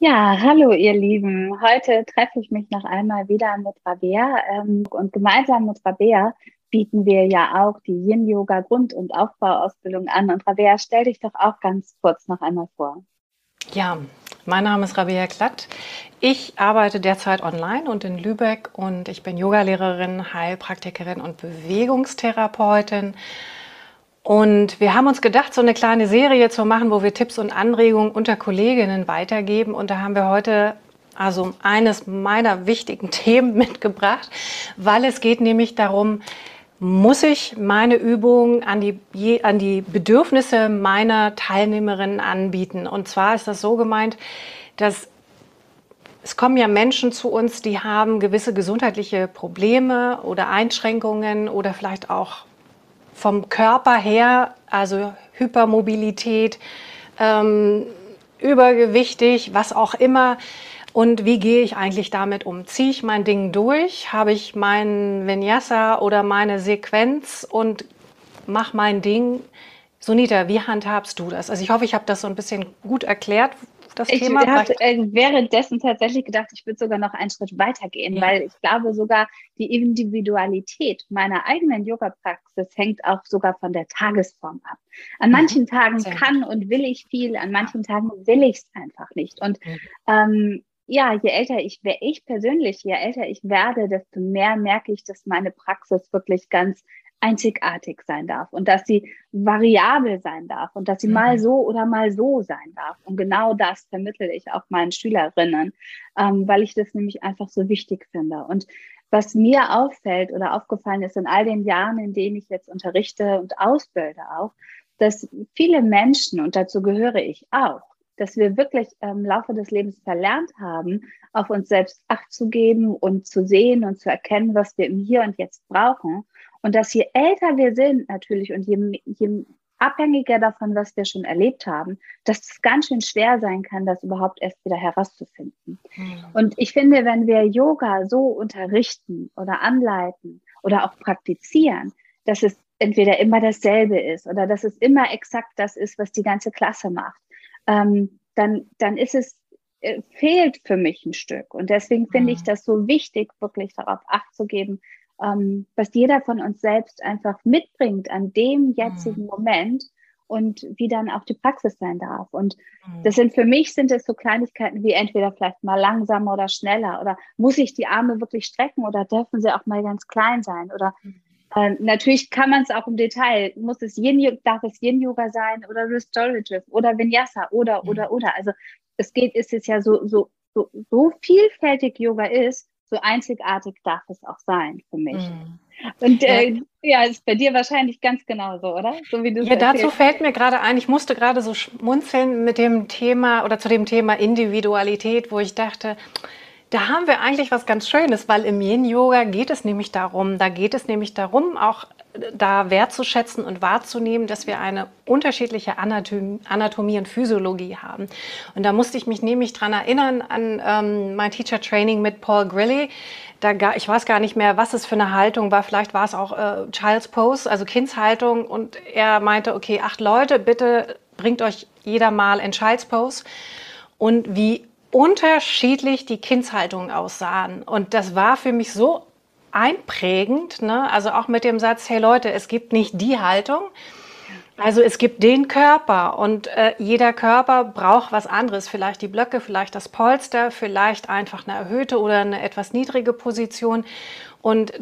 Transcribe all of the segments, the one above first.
Ja, hallo ihr Lieben. Heute treffe ich mich noch einmal wieder mit Rabea ähm, und gemeinsam mit Rabea bieten wir ja auch die Yin-Yoga Grund- und Aufbauausbildung an. Und Rabea, stell dich doch auch ganz kurz noch einmal vor. Ja, mein Name ist Rabea Klatt. Ich arbeite derzeit online und in Lübeck und ich bin Yogalehrerin, Heilpraktikerin und Bewegungstherapeutin. Und wir haben uns gedacht, so eine kleine Serie zu machen, wo wir Tipps und Anregungen unter Kolleginnen weitergeben. Und da haben wir heute also eines meiner wichtigen Themen mitgebracht, weil es geht nämlich darum, muss ich meine Übung an die, an die Bedürfnisse meiner Teilnehmerinnen anbieten. Und zwar ist das so gemeint, dass es kommen ja Menschen zu uns, die haben gewisse gesundheitliche Probleme oder Einschränkungen oder vielleicht auch vom Körper her, also Hypermobilität, ähm, übergewichtig, was auch immer. Und wie gehe ich eigentlich damit um? Ziehe ich mein Ding durch? Habe ich mein Vinyasa oder meine Sequenz und mache mein Ding? Sunita, wie handhabst du das? Also ich hoffe, ich habe das so ein bisschen gut erklärt, das ich Thema. Ich habe äh, währenddessen tatsächlich gedacht, ich würde sogar noch einen Schritt weitergehen, ja. weil ich glaube sogar die Individualität meiner eigenen Yoga-Praxis hängt auch sogar von der Tagesform ab. An manchen mhm. Tagen kann und will ich viel, an manchen Tagen will ich es einfach nicht. Und mhm. ähm, ja, je älter ich werde, ich persönlich, je älter ich werde, desto mehr merke ich, dass meine Praxis wirklich ganz einzigartig sein darf und dass sie variabel sein darf und dass sie mhm. mal so oder mal so sein darf. Und genau das vermittle ich auch meinen Schülerinnen, ähm, weil ich das nämlich einfach so wichtig finde. Und was mir auffällt oder aufgefallen ist in all den Jahren, in denen ich jetzt unterrichte und ausbilde auch, dass viele Menschen, und dazu gehöre ich auch, dass wir wirklich im Laufe des Lebens verlernt haben, auf uns selbst Acht zu geben und zu sehen und zu erkennen, was wir im Hier und Jetzt brauchen. Und dass je älter wir sind natürlich und je, je abhängiger davon, was wir schon erlebt haben, dass es ganz schön schwer sein kann, das überhaupt erst wieder herauszufinden. Mhm. Und ich finde, wenn wir Yoga so unterrichten oder anleiten oder auch praktizieren, dass es entweder immer dasselbe ist oder dass es immer exakt das ist, was die ganze Klasse macht, ähm, dann, dann ist es, äh, fehlt für mich ein Stück. Und deswegen finde ich mhm. das so wichtig, wirklich darauf Acht zu geben, ähm, was jeder von uns selbst einfach mitbringt an dem jetzigen mhm. Moment und wie dann auch die Praxis sein darf. Und mhm. das sind für mich sind es so Kleinigkeiten wie entweder vielleicht mal langsamer oder schneller oder muss ich die Arme wirklich strecken oder dürfen sie auch mal ganz klein sein oder mhm. Ähm, natürlich kann man es auch im Detail. Muss es Yin, darf es Yin Yoga sein oder Restorative oder Vinyasa oder mhm. oder oder. Also es geht, ist es ja so so so, so vielfältig Yoga ist, so einzigartig darf es auch sein für mich. Mhm. Und äh, ja. ja, ist bei dir wahrscheinlich ganz genauso, oder? So wie du ja, dazu fällt mir gerade ein, ich musste gerade so schmunzeln mit dem Thema oder zu dem Thema Individualität, wo ich dachte, da haben wir eigentlich was ganz Schönes, weil im Yin-Yoga geht es nämlich darum, da geht es nämlich darum, auch äh, da wertzuschätzen und wahrzunehmen, dass wir eine unterschiedliche Anatomie, und Physiologie haben. Und da musste ich mich nämlich dran erinnern an ähm, mein Teacher Training mit Paul Grilly. Da gar, ich weiß gar nicht mehr, was es für eine Haltung war. Vielleicht war es auch äh, Child's Pose, also Kindshaltung. Und er meinte, okay, acht Leute, bitte bringt euch jeder mal in Child's Pose. Und wie unterschiedlich die Kindshaltungen aussahen. Und das war für mich so einprägend, ne? also auch mit dem Satz, hey Leute, es gibt nicht die Haltung, also es gibt den Körper und äh, jeder Körper braucht was anderes. Vielleicht die Blöcke, vielleicht das Polster, vielleicht einfach eine erhöhte oder eine etwas niedrige Position. Und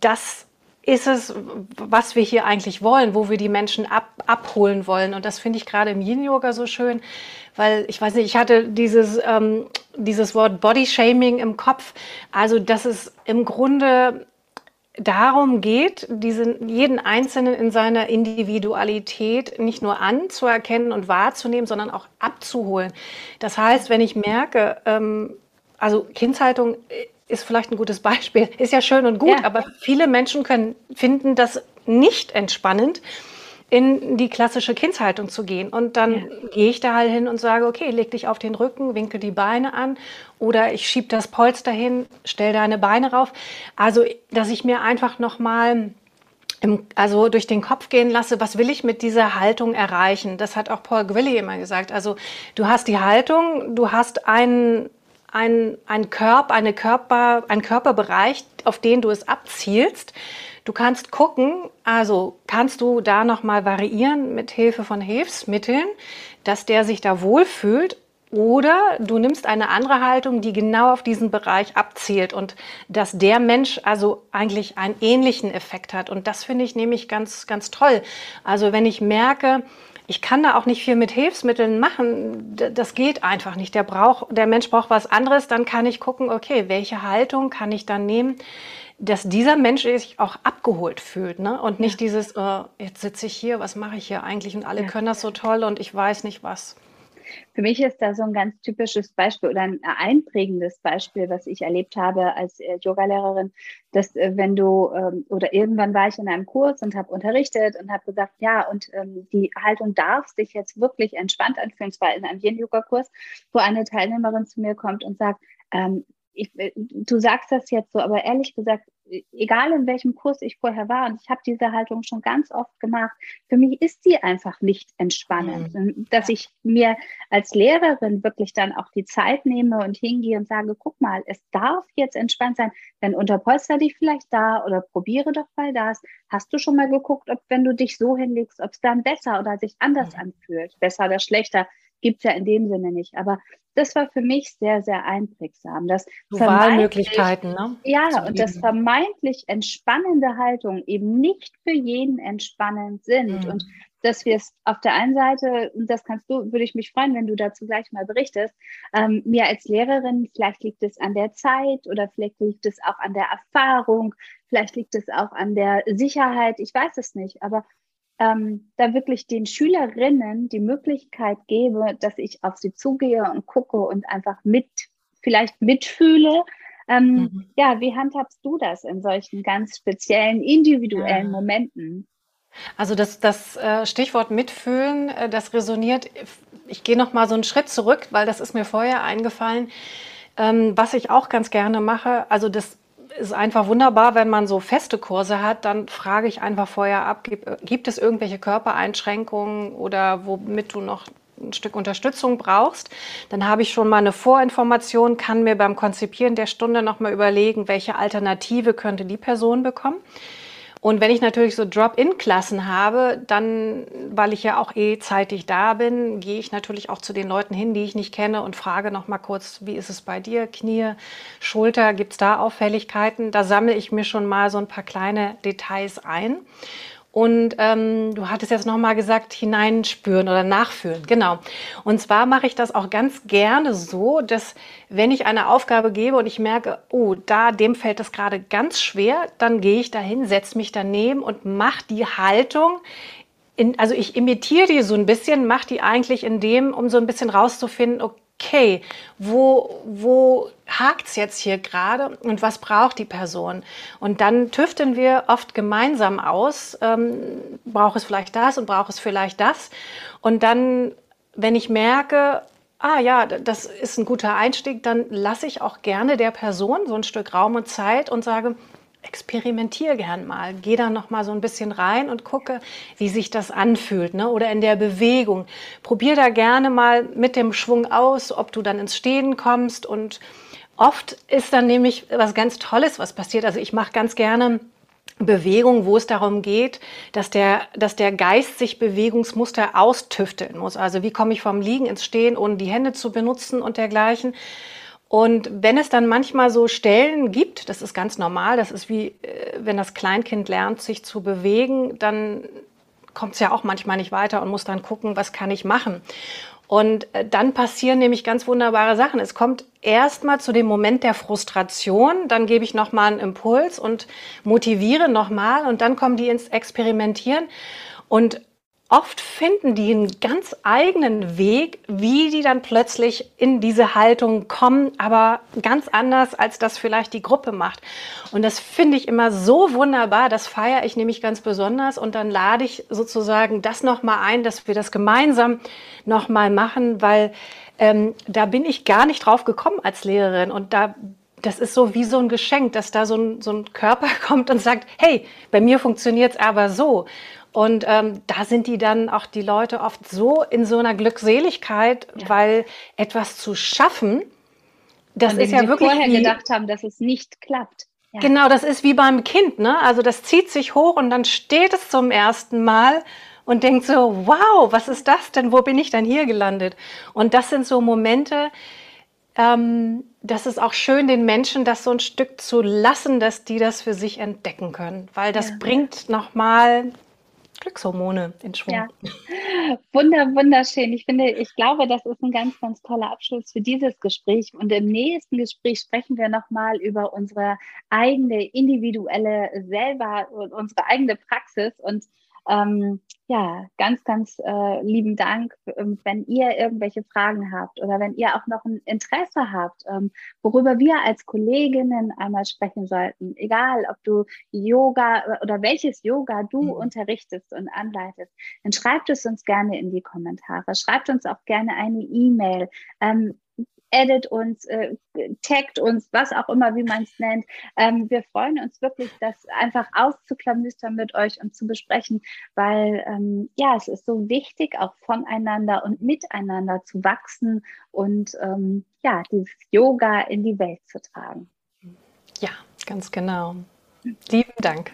das ist es, was wir hier eigentlich wollen, wo wir die Menschen ab, abholen wollen. Und das finde ich gerade im Yin-Yoga so schön, weil ich weiß nicht, ich hatte dieses, ähm, dieses Wort Body-Shaming im Kopf. Also, dass es im Grunde darum geht, diesen, jeden Einzelnen in seiner Individualität nicht nur anzuerkennen und wahrzunehmen, sondern auch abzuholen. Das heißt, wenn ich merke, ähm, also Kindshaltung ist vielleicht ein gutes Beispiel, ist ja schön und gut, ja. aber viele Menschen können finden das nicht entspannend in die klassische Kindshaltung zu gehen. Und dann ja. gehe ich da halt hin und sage, okay, leg dich auf den Rücken, winke die Beine an oder ich schiebe das Polster hin, stell deine Beine rauf. Also, dass ich mir einfach nochmal also durch den Kopf gehen lasse, was will ich mit dieser Haltung erreichen? Das hat auch Paul Gwilly immer gesagt. Also du hast die Haltung, du hast einen ein, ein Körper, eine Körper, ein Körperbereich, auf den du es abzielst. Du kannst gucken, also kannst du da nochmal variieren mit Hilfe von Hilfsmitteln, dass der sich da wohlfühlt oder du nimmst eine andere Haltung, die genau auf diesen Bereich abzielt und dass der Mensch also eigentlich einen ähnlichen Effekt hat. Und das finde ich nämlich ganz, ganz toll. Also wenn ich merke, ich kann da auch nicht viel mit Hilfsmitteln machen. Das geht einfach nicht. Der, braucht, der Mensch braucht was anderes. Dann kann ich gucken, okay, welche Haltung kann ich dann nehmen, dass dieser Mensch sich auch abgeholt fühlt ne? und nicht ja. dieses, äh, jetzt sitze ich hier, was mache ich hier eigentlich und alle ja. können das so toll und ich weiß nicht was. Für mich ist da so ein ganz typisches Beispiel oder ein einprägendes Beispiel, was ich erlebt habe als äh, Yogalehrerin, dass äh, wenn du ähm, oder irgendwann war ich in einem Kurs und habe unterrichtet und habe gesagt, ja, und ähm, die Haltung darf sich jetzt wirklich entspannt anfühlen, zwar in einem Yin-Yoga-Kurs, wo eine Teilnehmerin zu mir kommt und sagt, ähm, ich, äh, du sagst das jetzt so, aber ehrlich gesagt, egal in welchem Kurs ich vorher war, und ich habe diese Haltung schon ganz oft gemacht, für mich ist sie einfach nicht entspannend. Mhm. Dass ich mir als Lehrerin wirklich dann auch die Zeit nehme und hingehe und sage, guck mal, es darf jetzt entspannt sein, dann unterpolster dich vielleicht da oder probiere doch mal das. Hast du schon mal geguckt, ob wenn du dich so hinlegst, ob es dann besser oder sich anders mhm. anfühlt, besser oder schlechter? gibt es ja in dem Sinne nicht. Aber das war für mich sehr, sehr einprägsam. Das Wahlmöglichkeiten, ne? Ja, und das vermeintlich entspannende Haltung eben nicht für jeden entspannend sind. Mhm. Und dass wir es auf der einen Seite, und das kannst du, würde ich mich freuen, wenn du dazu gleich mal berichtest, ähm, mir als Lehrerin, vielleicht liegt es an der Zeit oder vielleicht liegt es auch an der Erfahrung, vielleicht liegt es auch an der Sicherheit, ich weiß es nicht, aber ähm, da wirklich den Schülerinnen die Möglichkeit gebe, dass ich auf sie zugehe und gucke und einfach mit, vielleicht mitfühle. Ähm, mhm. Ja, wie handhabst du das in solchen ganz speziellen, individuellen ja. Momenten? Also das, das äh, Stichwort Mitfühlen, äh, das resoniert. Ich gehe noch mal so einen Schritt zurück, weil das ist mir vorher eingefallen. Ähm, was ich auch ganz gerne mache, also das ist einfach wunderbar, wenn man so feste Kurse hat, dann frage ich einfach vorher ab, gibt, gibt es irgendwelche Körpereinschränkungen oder womit du noch ein Stück Unterstützung brauchst, dann habe ich schon mal eine Vorinformation, kann mir beim Konzipieren der Stunde noch mal überlegen, welche Alternative könnte die Person bekommen. Und wenn ich natürlich so Drop-in-Klassen habe, dann, weil ich ja auch eh zeitig da bin, gehe ich natürlich auch zu den Leuten hin, die ich nicht kenne und frage noch mal kurz, wie ist es bei dir? Knie, Schulter, gibt es da Auffälligkeiten? Da sammle ich mir schon mal so ein paar kleine Details ein. Und ähm, du hattest jetzt nochmal gesagt, hineinspüren oder nachfühlen. Genau. Und zwar mache ich das auch ganz gerne so, dass wenn ich eine Aufgabe gebe und ich merke, oh, da dem fällt das gerade ganz schwer, dann gehe ich dahin, setze mich daneben und mache die Haltung. In, also ich imitiere die so ein bisschen, mache die eigentlich in dem, um so ein bisschen rauszufinden, okay, okay, wo, wo hakt es jetzt hier gerade und was braucht die Person? Und dann tüfteln wir oft gemeinsam aus, ähm, braucht es vielleicht das und braucht es vielleicht das. Und dann, wenn ich merke, ah ja, das ist ein guter Einstieg, dann lasse ich auch gerne der Person so ein Stück Raum und Zeit und sage, experimentiere gern mal. Geh da noch mal so ein bisschen rein und gucke, wie sich das anfühlt, ne? Oder in der Bewegung. Probier da gerne mal mit dem Schwung aus, ob du dann ins Stehen kommst. Und oft ist dann nämlich was ganz Tolles, was passiert. Also ich mache ganz gerne Bewegung, wo es darum geht, dass der, dass der Geist sich Bewegungsmuster austüfteln muss. Also wie komme ich vom Liegen ins Stehen, ohne die Hände zu benutzen und dergleichen. Und wenn es dann manchmal so Stellen gibt, das ist ganz normal, das ist wie, äh, wenn das Kleinkind lernt, sich zu bewegen, dann kommt es ja auch manchmal nicht weiter und muss dann gucken, was kann ich machen. Und äh, dann passieren nämlich ganz wunderbare Sachen. Es kommt erstmal zu dem Moment der Frustration, dann gebe ich nochmal einen Impuls und motiviere nochmal und dann kommen die ins Experimentieren. Und oft finden die einen ganz eigenen Weg, wie die dann plötzlich in diese Haltung kommen, aber ganz anders, als das vielleicht die Gruppe macht. Und das finde ich immer so wunderbar, das feiere ich nämlich ganz besonders und dann lade ich sozusagen das nochmal ein, dass wir das gemeinsam nochmal machen, weil ähm, da bin ich gar nicht drauf gekommen als Lehrerin und da das ist so wie so ein Geschenk, dass da so ein, so ein Körper kommt und sagt, hey, bei mir funktioniert es aber so. Und ähm, da sind die dann auch die Leute oft so in so einer Glückseligkeit, ja. weil etwas zu schaffen, das ist ja wirklich vorher wie, gedacht haben, dass es nicht klappt. Ja. Genau, das ist wie beim Kind, ne? Also das zieht sich hoch und dann steht es zum ersten Mal und denkt so, wow, was ist das denn? Wo bin ich denn hier gelandet? Und das sind so Momente, ähm, das ist auch schön, den Menschen das so ein Stück zu lassen, dass die das für sich entdecken können, weil das ja. bringt nochmal Glückshormone in Schwung. Ja. Wunder, wunderschön. Ich finde, ich glaube, das ist ein ganz, ganz toller Abschluss für dieses Gespräch. Und im nächsten Gespräch sprechen wir nochmal über unsere eigene individuelle selber und unsere eigene Praxis und ähm, ja, ganz, ganz äh, lieben Dank, ähm, wenn ihr irgendwelche Fragen habt oder wenn ihr auch noch ein Interesse habt, ähm, worüber wir als Kolleginnen einmal sprechen sollten. Egal, ob du Yoga oder welches Yoga du mhm. unterrichtest und anleitest, dann schreibt es uns gerne in die Kommentare. Schreibt uns auch gerne eine E-Mail. Ähm, edit uns, äh, taggt uns, was auch immer, wie man es nennt. Ähm, wir freuen uns wirklich, das einfach auszuklamüstern mit euch und zu besprechen, weil ähm, ja, es ist so wichtig, auch voneinander und miteinander zu wachsen und ähm, ja, dieses Yoga in die Welt zu tragen. Ja, ganz genau. Lieben Dank.